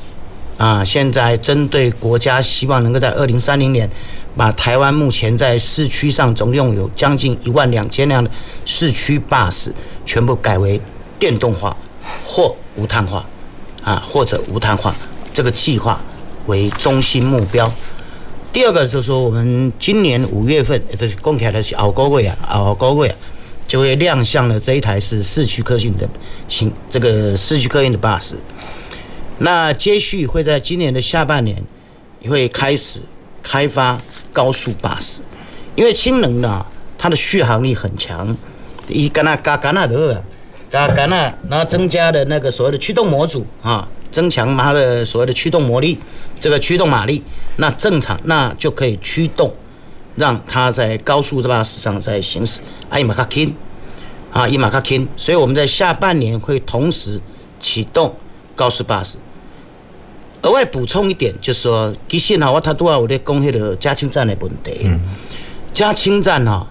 啊，现在针对国家希望能够在二零三零年把台湾目前在市区上总共有将近一万两千辆的市区巴士全部改为电动化或无碳化啊，或者无碳化这个计划为中心目标。第二个就是说，我们今年五月份就是公开的是奥高位啊，奥高位啊。就会亮相了这一台是市区客运的新这个市区客运的巴士，那接续会在今年的下半年会开始开发高速巴士，因为氢能呢，它的续航力很强，一干那嘎干那的，嘎干那，然后增加的那个所谓的驱动模组啊，增强它的所谓的驱动魔力，这个驱动马力，那正常那就可以驱动。让它在高速的巴士上在行驶，啊，伊马卡轻，啊，伊马卡轻，所以我们在下半年会同时启动高速巴士。额外补充一点，就是说，其实哈，我他都要我在讲迄个加氢站的问题。嗯。加氢站哈，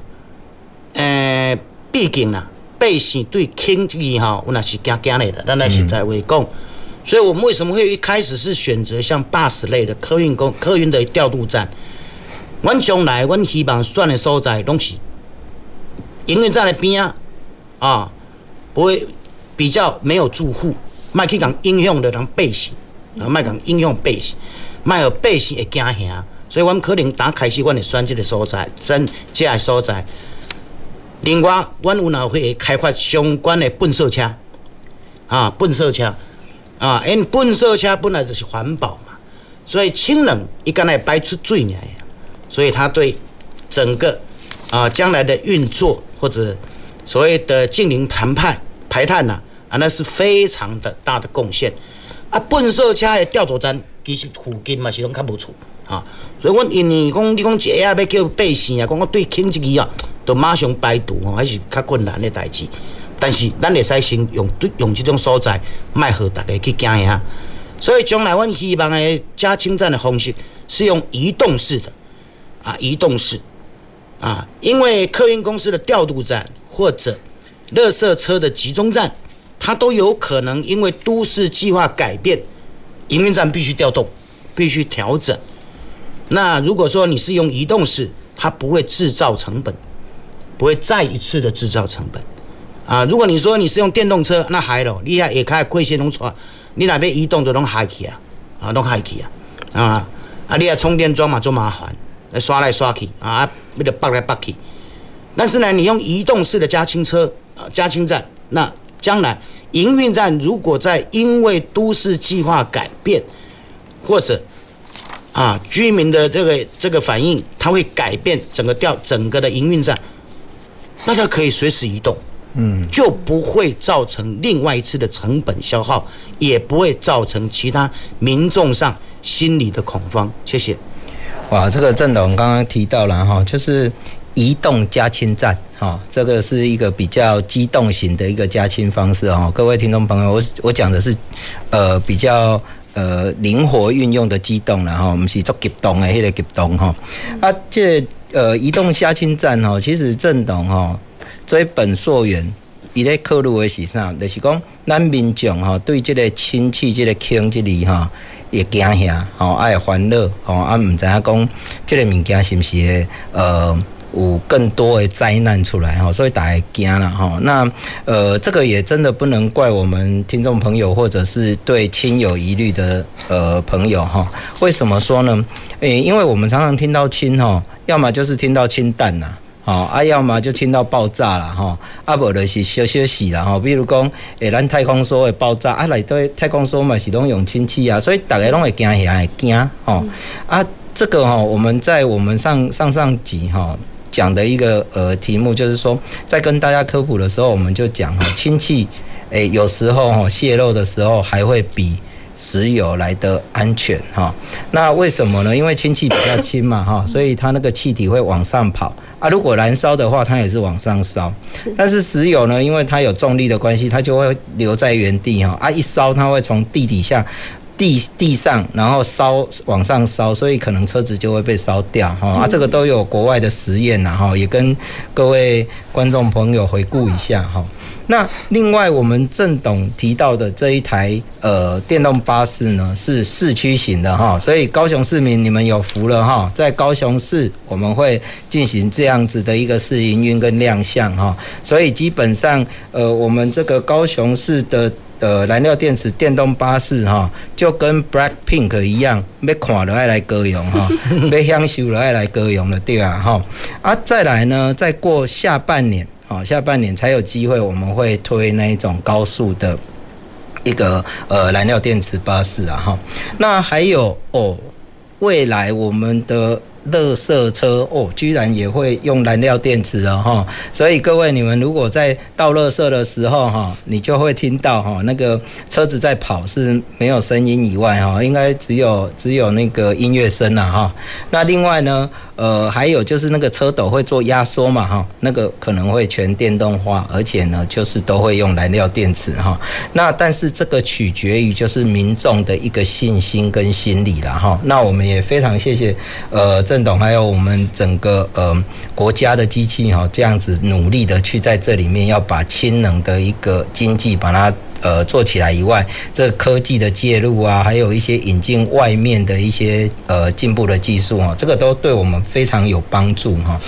呃，毕竟啊，百姓对氢这个哈，我那是惊惊的，咱来实在话讲。所以我们为什么会一开始是选择像巴士类的客运公客运的调度站？阮将来，阮希望选的所在拢是营运站的边啊，啊，不会比较没有住户，卖去讲影响的人百姓，啊，卖讲影响百姓，卖有百姓会惊吓，所以阮可能打开始，阮会选这个所在，真这个所在。另外，阮有哪会开发相关的喷射车，啊，喷射车，啊，因喷射车本来就是环保嘛，所以氢能伊敢来排出水呢。所以它对整个啊将来的运作或者所谓的净零谈判排碳呐啊，那是非常的大的贡献。啊。喷射车的调度站其实附近嘛是拢较无厝啊。所以阮因为讲你讲一下要叫八线啊，讲我对轻一支啊，都马上排毒吼，还是较困难的代志。但是咱会使先用用这种所在，卖互大家去惊吓。所以将来阮希望的加氢站的方式是用移动式的啊，移动式啊，因为客运公司的调度站或者垃圾车的集中站，它都有可能因为都市计划改变，营运站必须调动，必须调整。那如果说你是用移动式，它不会制造成本，不会再一次的制造成本，啊，如果你说你是用电动车，那还了，你还也开贵些农车，你那边移动都拢害去啊，啊，拢嗨去啊，啊，啊，你要充电桩嘛，做麻烦，来刷来刷去，啊，为了拔来拔去，但是呢，你用移动式的加氢车，啊，加氢站，那将来营运站如果在因为都市计划改变，或者啊，居民的这个这个反应，它会改变整个调整个的营运站，那它可以随时移动，嗯，就不会造成另外一次的成本消耗，也不会造成其他民众上心理的恐慌。谢谢。哇，这个郑董刚刚提到了哈，就是移动加氢站，哈，这个是一个比较机动型的一个加氢方式哈。各位听众朋友，我我讲的是，呃，比较。呃，灵活运用的机动然后我们是做急动的，迄个急动哈。啊，这呃移动加氢站哈，其实郑董哈，追本溯源，伊咧考虑的是啥？就是讲咱民众哈，对这个氢气、这个氢这里哈，也惊吓，吼，爱烦恼，吼，啊，唔知影讲这个物件是不是呃。有更多的灾难出来哈，所以大家惊了哈。那呃，这个也真的不能怪我们听众朋友，或者是对氢有疑虑的呃朋友哈。为什么说呢？诶，因为我们常常听到氢哈，要么就是听到氢弹呐，啊，要么就听到爆炸了哈，啊，不就是小小事了哈。比如讲，诶，咱太空梭的爆炸啊，来对太空梭嘛是拢用氢气啊，所以大家拢会惊吓，会惊哈。啊，这个哈，我们在我们上上上集哈。讲的一个呃题目就是说，在跟大家科普的时候，我们就讲哈，氢气诶，有时候哈泄漏的时候还会比石油来的安全哈。那为什么呢？因为氢气比较轻嘛哈，所以它那个气体会往上跑啊。如果燃烧的话，它也是往上烧。但是石油呢，因为它有重力的关系，它就会留在原地哈啊，一烧它会从地底下。地地上，然后烧往上烧，所以可能车子就会被烧掉哈啊，这个都有国外的实验呐哈，也跟各位观众朋友回顾一下哈。那另外我们郑董提到的这一台呃电动巴士呢，是市区型的哈，所以高雄市民你们有福了哈，在高雄市我们会进行这样子的一个试营运跟亮相哈，所以基本上呃我们这个高雄市的。呃，燃料电池电动巴士哈，就跟 Black Pink 一样，要看了爱来歌咏哈，要享受了爱来歌咏了对啊哈。啊，再来呢，再过下半年，啊，下半年才有机会，我们会推那一种高速的一个呃燃料电池巴士啊哈。那还有哦，未来我们的。垃圾车哦，居然也会用燃料电池了哈，所以各位你们如果在倒垃圾的时候哈，你就会听到哈那个车子在跑是没有声音以外哈，应该只有只有那个音乐声了哈。那另外呢，呃，还有就是那个车斗会做压缩嘛哈，那个可能会全电动化，而且呢就是都会用燃料电池哈。那但是这个取决于就是民众的一个信心跟心理了哈。那我们也非常谢谢呃这。董还有我们整个呃国家的机器哈，这样子努力的去在这里面要把氢能的一个经济把它。呃，做起来以外，这科技的介入啊，还有一些引进外面的一些呃进步的技术啊，这个都对我们非常有帮助哈。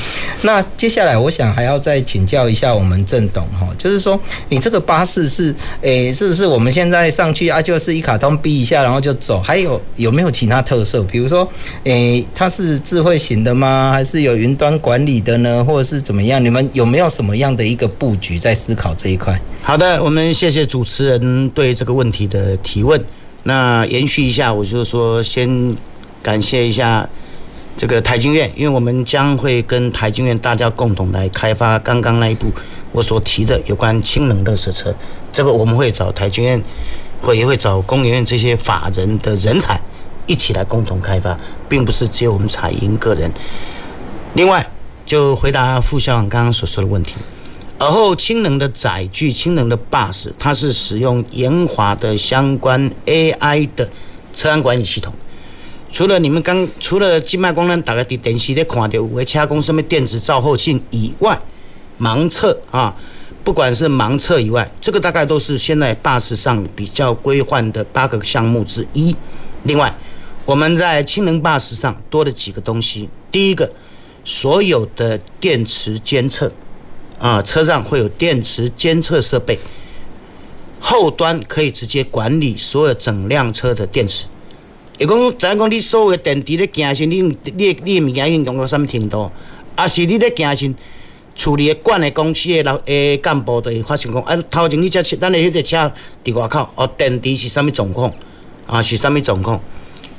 那接下来，我想还要再请教一下我们郑董哈，就是说你这个巴士是诶，是不是我们现在上去啊，就是一卡通逼一下，然后就走？还有有没有其他特色？比如说诶，它是智慧型的吗？还是有云端管理的呢？或者是怎么样？你们有没有什么样的一个布局在思考这一块？好的，我们谢谢主持人对这个问题的提问。那延续一下，我就说先感谢一下这个台经院，因为我们将会跟台经院大家共同来开发刚刚那一部我所提的有关氢能垃圾车。这个我们会找台经院，会也会找工研院这些法人的人才一起来共同开发，并不是只有我们彩银个人。另外，就回答副校长刚刚所说的问题。而后氢能的载具、氢能的 bus，它是使用研华的相关 AI 的车安管理系统。除了你们刚除了静脉光能打开电视在看到有的车公什么电子照后镜以外，盲测啊，不管是盲测以外，这个大概都是现在 bus 上比较规范的八个项目之一。另外，我们在氢能 bus 上多了几个东西。第一个，所有的电池监测啊，车上会有电池监测设备，后端可以直接管理所有整辆车的电池。也讲，咱讲你所有的电池咧行驶，你你你物件已经用到什么程度？啊，是你咧行驶处理的管的公司的老诶干部就会发生讲，啊，头前你只车，咱的迄个车伫外口，哦，电池是什么状况？啊，是什么状况？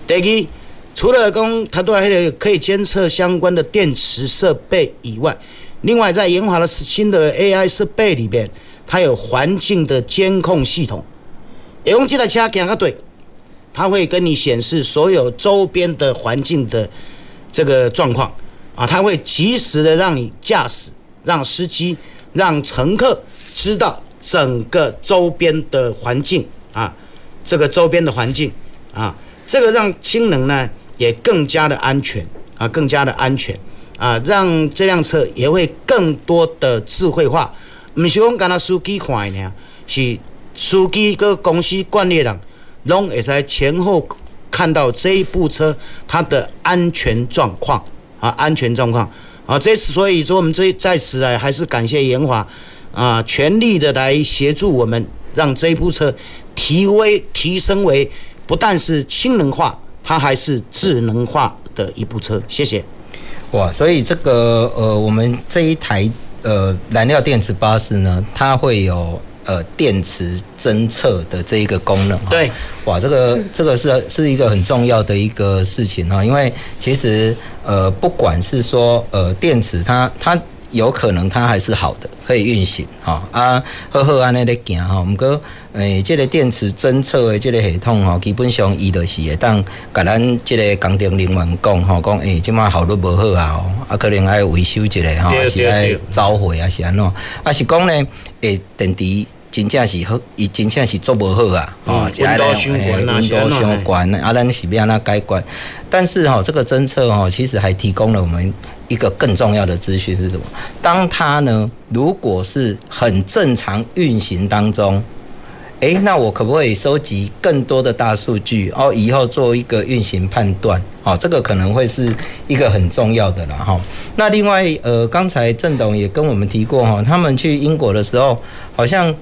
第二，除了讲它都还迄个可以监测相关的电池设备以外，另外在研发的新的 AI 设备里边，它有环境的监控系统。也讲这台车行个对。它会跟你显示所有周边的环境的这个状况啊，它会及时的让你驾驶、让司机、让乘客知道整个周边的环境啊，这个周边的环境啊，这个让氢能呢也更加的安全啊，更加的安全啊，让这辆车也会更多的智慧化。不是讲干那司机看的呢，是司机跟公司管理人。拢会在前后看到这一部车它的安全状况啊，安全状况啊，这所以说我们这在此啊，还是感谢研华啊，全力的来协助我们，让这一部车提为提升为不但是氢能化，它还是智能化的一部车。谢谢。哇，所以这个呃，我们这一台呃燃料电池巴士呢，它会有。呃，电池侦测的这一个功能，对，哇，这个这个是是一个很重要的一个事情哈，因为其实呃，不管是说呃电池它它有可能它还是好的，可以运行哈啊，好好安尼咧行哈，毋过诶，这个电池侦测的这个系统哈，基本上伊就是会当甲咱这个工程人员讲哈，讲诶，即马效率无好啊，啊，可能爱维修一下哈，是爱召回啊，是安怎，啊是讲呢，诶，电池。真正是好，伊真正是做无好啊！哦，温度相关啊，温度相关啊，咱是要安怎解决？但是哈，这个侦测哈，其实还提供了我们一个更重要的资讯是什么？当它呢，如果是很正常运行当中，诶，那我可不可以收集更多的大数据？哦，以后做一个运行判断？哦，这个可能会是一个很重要的了哈。那另外，呃，刚才郑董也跟我们提过哈，他们去英国的时候，好像。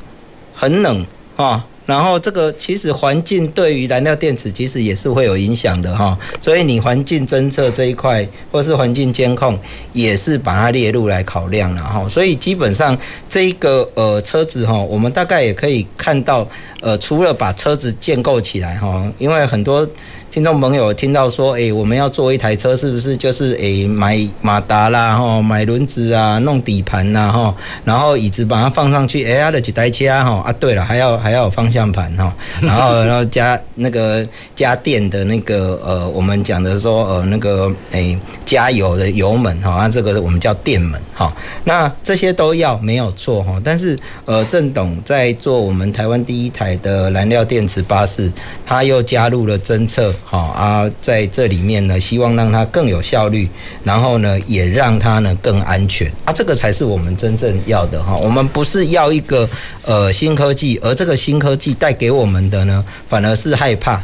很冷啊，然后这个其实环境对于燃料电池其实也是会有影响的哈，所以你环境侦测这一块或是环境监控也是把它列入来考量了哈，所以基本上这一个呃车子哈，我们大概也可以看到呃，除了把车子建构起来哈，因为很多。听众朋友听到说，诶，我们要做一台车，是不是就是诶买马达啦，哈，买轮子啊，弄底盘呐，哈，然后椅子把它放上去，诶，它的几台车哈，啊，对了，还要还要有方向盘哈，然后然后加那个加电的那个呃，我们讲的说呃那个诶加油的油门哈，啊，这个我们叫电门哈，那这些都要没有错哈，但是呃郑董在做我们台湾第一台的燃料电池巴士，他又加入了侦测。好啊，在这里面呢，希望让它更有效率，然后呢，也让它呢更安全啊，这个才是我们真正要的哈。我们不是要一个呃新科技，而这个新科技带给我们的呢，反而是害怕。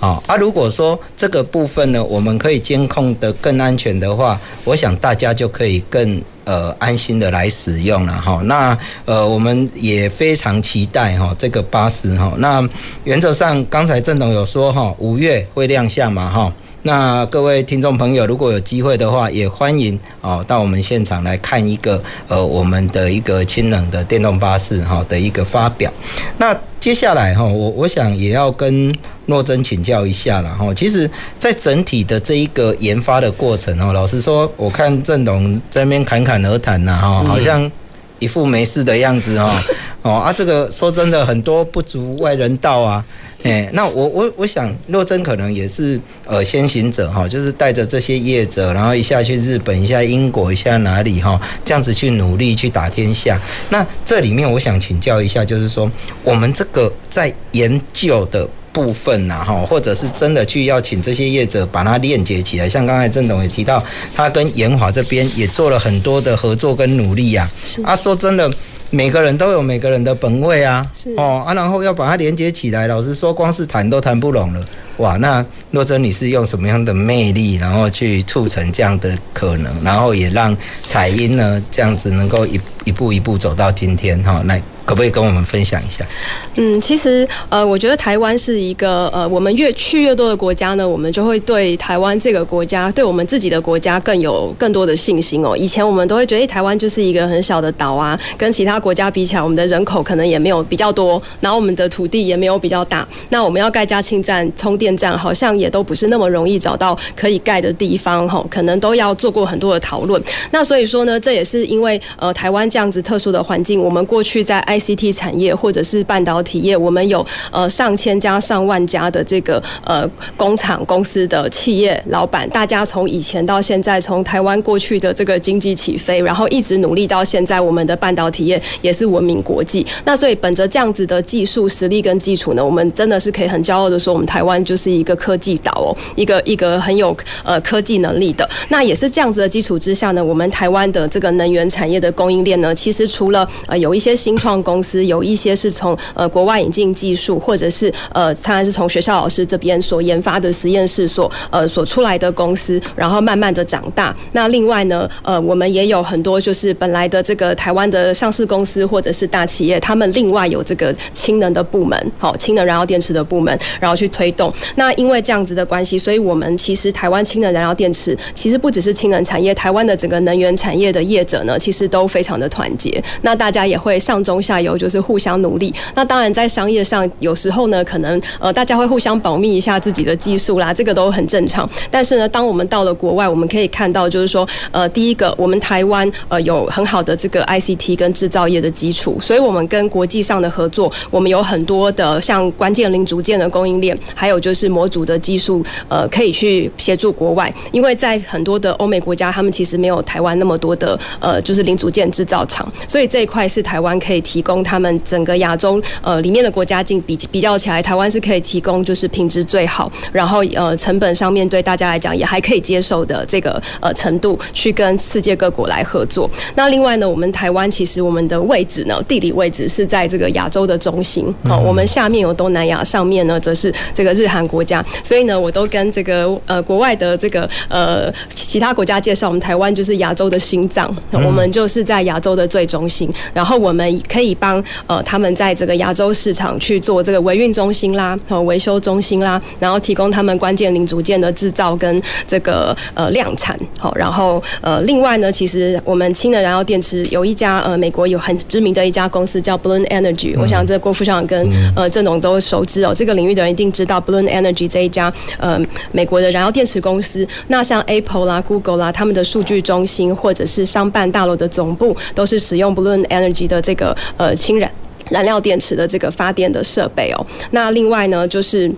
好啊，如果说这个部分呢，我们可以监控的更安全的话，我想大家就可以更呃安心的来使用了哈。那呃，我们也非常期待哈这个巴士哈。那原则上刚才郑董有说哈，五月会亮相嘛哈。那各位听众朋友，如果有机会的话，也欢迎哦到我们现场来看一个呃我们的一个氢能的电动巴士哈的一个发表。那接下来哈，我我想也要跟诺珍请教一下了哈。其实，在整体的这一个研发的过程哦，老实说，我看郑董在那边侃侃而谈呐哈，好像一副没事的样子哈。哦啊，这个说真的，很多不足外人道啊。哎，那我我我想，若真可能也是呃先行者哈，就是带着这些业者，然后一下去日本，一下英国，一下哪里哈，这样子去努力去打天下。那这里面我想请教一下，就是说我们这个在研究的部分呐哈，或者是真的去要请这些业者把它链接起来，像刚才郑董也提到，他跟延华这边也做了很多的合作跟努力呀。啊，说真的。每个人都有每个人的本位啊，是哦啊，然后要把它连接起来，老实说，光是谈都谈不拢了，哇！那若真你是用什么样的魅力，然后去促成这样的可能，然后也让彩音呢这样子能够一一步一步走到今天哈，那。可不可以跟我们分享一下？嗯，其实呃，我觉得台湾是一个呃，我们越去越多的国家呢，我们就会对台湾这个国家，对我们自己的国家更有更多的信心哦。以前我们都会觉得，台湾就是一个很小的岛啊，跟其他国家比起来，我们的人口可能也没有比较多，然后我们的土地也没有比较大。那我们要盖加氢站、充电站，好像也都不是那么容易找到可以盖的地方哈，可能都要做过很多的讨论。那所以说呢，这也是因为呃，台湾这样子特殊的环境，我们过去在 C T 产业或者是半导体业，我们有呃上千家、上万家的这个呃工厂公司的企业老板，大家从以前到现在，从台湾过去的这个经济起飞，然后一直努力到现在，我们的半导体业也是闻名国际。那所以本着这样子的技术实力跟基础呢，我们真的是可以很骄傲的说，我们台湾就是一个科技岛哦，一个一个很有呃科技能力的。那也是这样子的基础之下呢，我们台湾的这个能源产业的供应链呢，其实除了呃有一些新创公公司。有一些是从呃国外引进技术，或者是呃，当然是从学校老师这边所研发的实验室所呃所出来的公司，然后慢慢的长大。那另外呢，呃，我们也有很多就是本来的这个台湾的上市公司或者是大企业，他们另外有这个氢能的部门，好，氢能燃料电池的部门，然后去推动。那因为这样子的关系，所以我们其实台湾氢能燃料电池其实不只是氢能产业，台湾的整个能源产业的业者呢，其实都非常的团结。那大家也会上中下有就是。互相努力，那当然在商业上，有时候呢，可能呃大家会互相保密一下自己的技术啦，这个都很正常。但是呢，当我们到了国外，我们可以看到，就是说，呃，第一个，我们台湾呃有很好的这个 ICT 跟制造业的基础，所以我们跟国际上的合作，我们有很多的像关键零组件的供应链，还有就是模组的技术，呃，可以去协助国外。因为在很多的欧美国家，他们其实没有台湾那么多的呃就是零组件制造厂，所以这一块是台湾可以提供他们。整个亚洲呃里面的国家进比比较起来，台湾是可以提供就是品质最好，然后呃成本上面对大家来讲也还可以接受的这个呃程度，去跟世界各国来合作。那另外呢，我们台湾其实我们的位置呢，地理位置是在这个亚洲的中心哦，我们下面有东南亚，上面呢则是这个日韩国家，所以呢，我都跟这个呃国外的这个呃其他国家介绍，我们台湾就是亚洲的心脏，我们就是在亚洲的最中心，然后我们可以帮。呃，他们在这个亚洲市场去做这个维运中心啦，和维修中心啦，然后提供他们关键零组件的制造跟这个呃量产。好，然后呃，另外呢，其实我们氢能燃料电池有一家呃美国有很知名的一家公司叫 Bloom Energy，我想这郭副校长跟呃郑总都熟知哦，这个领域的人一定知道 Bloom Energy 这一家呃美国的燃料电池公司。那像 Apple 啦、Google 啦，他们的数据中心或者是商办大楼的总部都是使用 Bloom Energy 的这个呃氢燃。燃料电池的这个发电的设备哦，那另外呢就是。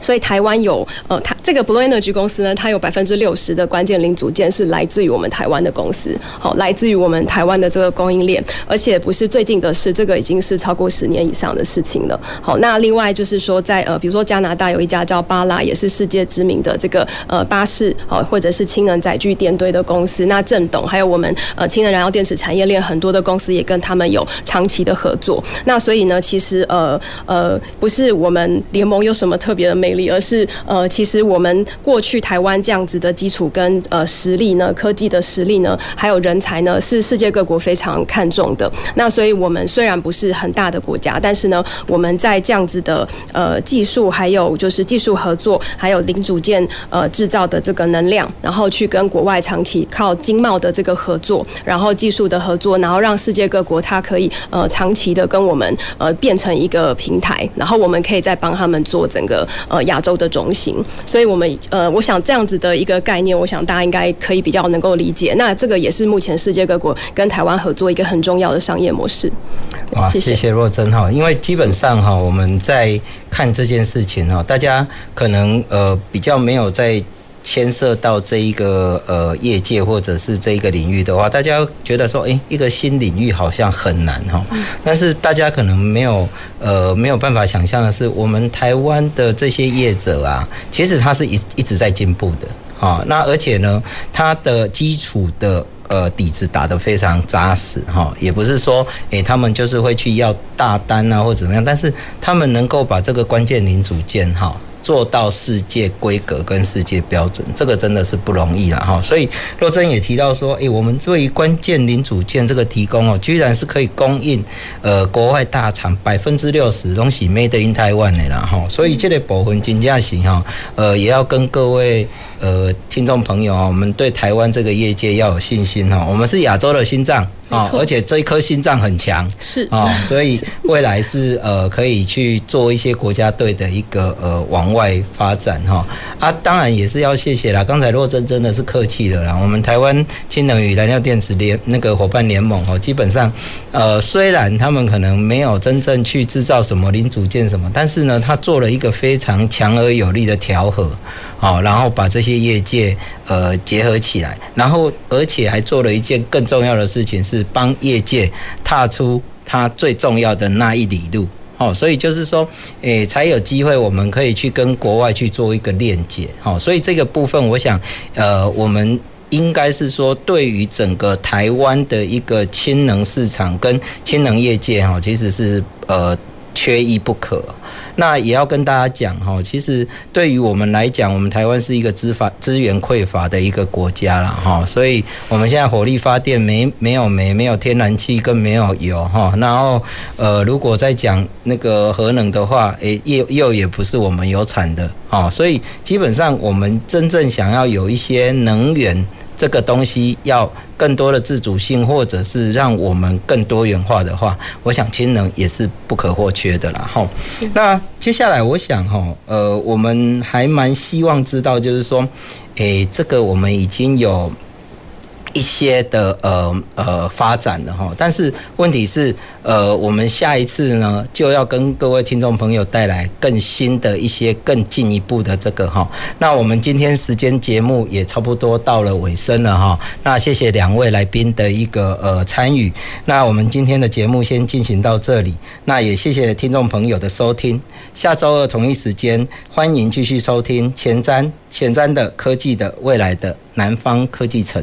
所以台湾有呃，它这个 Blue Energy 公司呢，它有百分之六十的关键零组件是来自于我们台湾的公司，好，来自于我们台湾的这个供应链，而且不是最近的事，这个已经是超过十年以上的事情了。好，那另外就是说在，呃，比如说加拿大有一家叫巴拉，也是世界知名的这个呃巴士啊，或者是氢能载具电堆的公司。那郑董还有我们呃氢能燃料电池产业链很多的公司也跟他们有长期的合作。那所以呢，其实呃呃，不是我们联盟有什么特别的美。魅力，而是呃，其实我们过去台湾这样子的基础跟呃实力呢，科技的实力呢，还有人才呢，是世界各国非常看重的。那所以我们虽然不是很大的国家，但是呢，我们在这样子的呃技术，还有就是技术合作，还有零组件呃制造的这个能量，然后去跟国外长期靠经贸的这个合作，然后技术的合作，然后让世界各国它可以呃长期的跟我们呃变成一个平台，然后我们可以再帮他们做整个呃。亚洲的中心，所以我们呃，我想这样子的一个概念，我想大家应该可以比较能够理解。那这个也是目前世界各国跟台湾合作一个很重要的商业模式。哇，谢谢若真哈，因为基本上哈，我们在看这件事情哈，大家可能呃比较没有在。牵涉到这一个呃业界或者是这一个领域的话，大家觉得说，诶，一个新领域好像很难哈。但是大家可能没有呃没有办法想象的是，我们台湾的这些业者啊，其实他是一一直在进步的啊。那而且呢，他的基础的呃底子打得非常扎实哈，也不是说诶他们就是会去要大单啊或者怎么样，但是他们能够把这个关键零组件哈。做到世界规格跟世界标准，这个真的是不容易了哈。所以若真也提到说，诶、我们对于关键零组件这个提供哦，居然是可以供应呃国外大厂百分之六十东西 made in Taiwan 的啦哈。所以这个部分真正是哈，呃，也要跟各位呃听众朋友啊，我们对台湾这个业界要有信心哈。我们是亚洲的心脏。啊，而且这一颗心脏很强，是啊，所以 未来是呃可以去做一些国家队的一个呃往外发展哈啊，当然也是要谢谢啦。刚才若真真的是客气了啦，我们台湾氢能与燃料电池联那个伙伴联盟哦，基本上呃虽然他们可能没有真正去制造什么零组件什么，但是呢，他做了一个非常强而有力的调和，好，然后把这些业界呃结合起来，然后而且还做了一件更重要的事情是。帮业界踏出他最重要的那一里路，哦，所以就是说，诶，才有机会我们可以去跟国外去做一个链接，哦，所以这个部分，我想，呃，我们应该是说，对于整个台湾的一个氢能市场跟氢能业界，哈，其实是呃缺一不可。那也要跟大家讲哈，其实对于我们来讲，我们台湾是一个资发资源匮乏的一个国家了哈，所以我们现在火力发电没没有煤，没有天然气，更没有油哈。然后呃，如果再讲那个核能的话，诶，又又也不是我们有产的啊，所以基本上我们真正想要有一些能源。这个东西要更多的自主性，或者是让我们更多元化的话，我想氢能也是不可或缺的啦。哈，那接下来我想哈，呃，我们还蛮希望知道，就是说，诶，这个我们已经有。一些的呃呃发展的哈，但是问题是呃，我们下一次呢就要跟各位听众朋友带来更新的一些更进一步的这个哈。那我们今天时间节目也差不多到了尾声了哈。那谢谢两位来宾的一个呃参与。那我们今天的节目先进行到这里。那也谢谢听众朋友的收听。下周二同一时间，欢迎继续收听前瞻前瞻的科技的未来的南方科技城。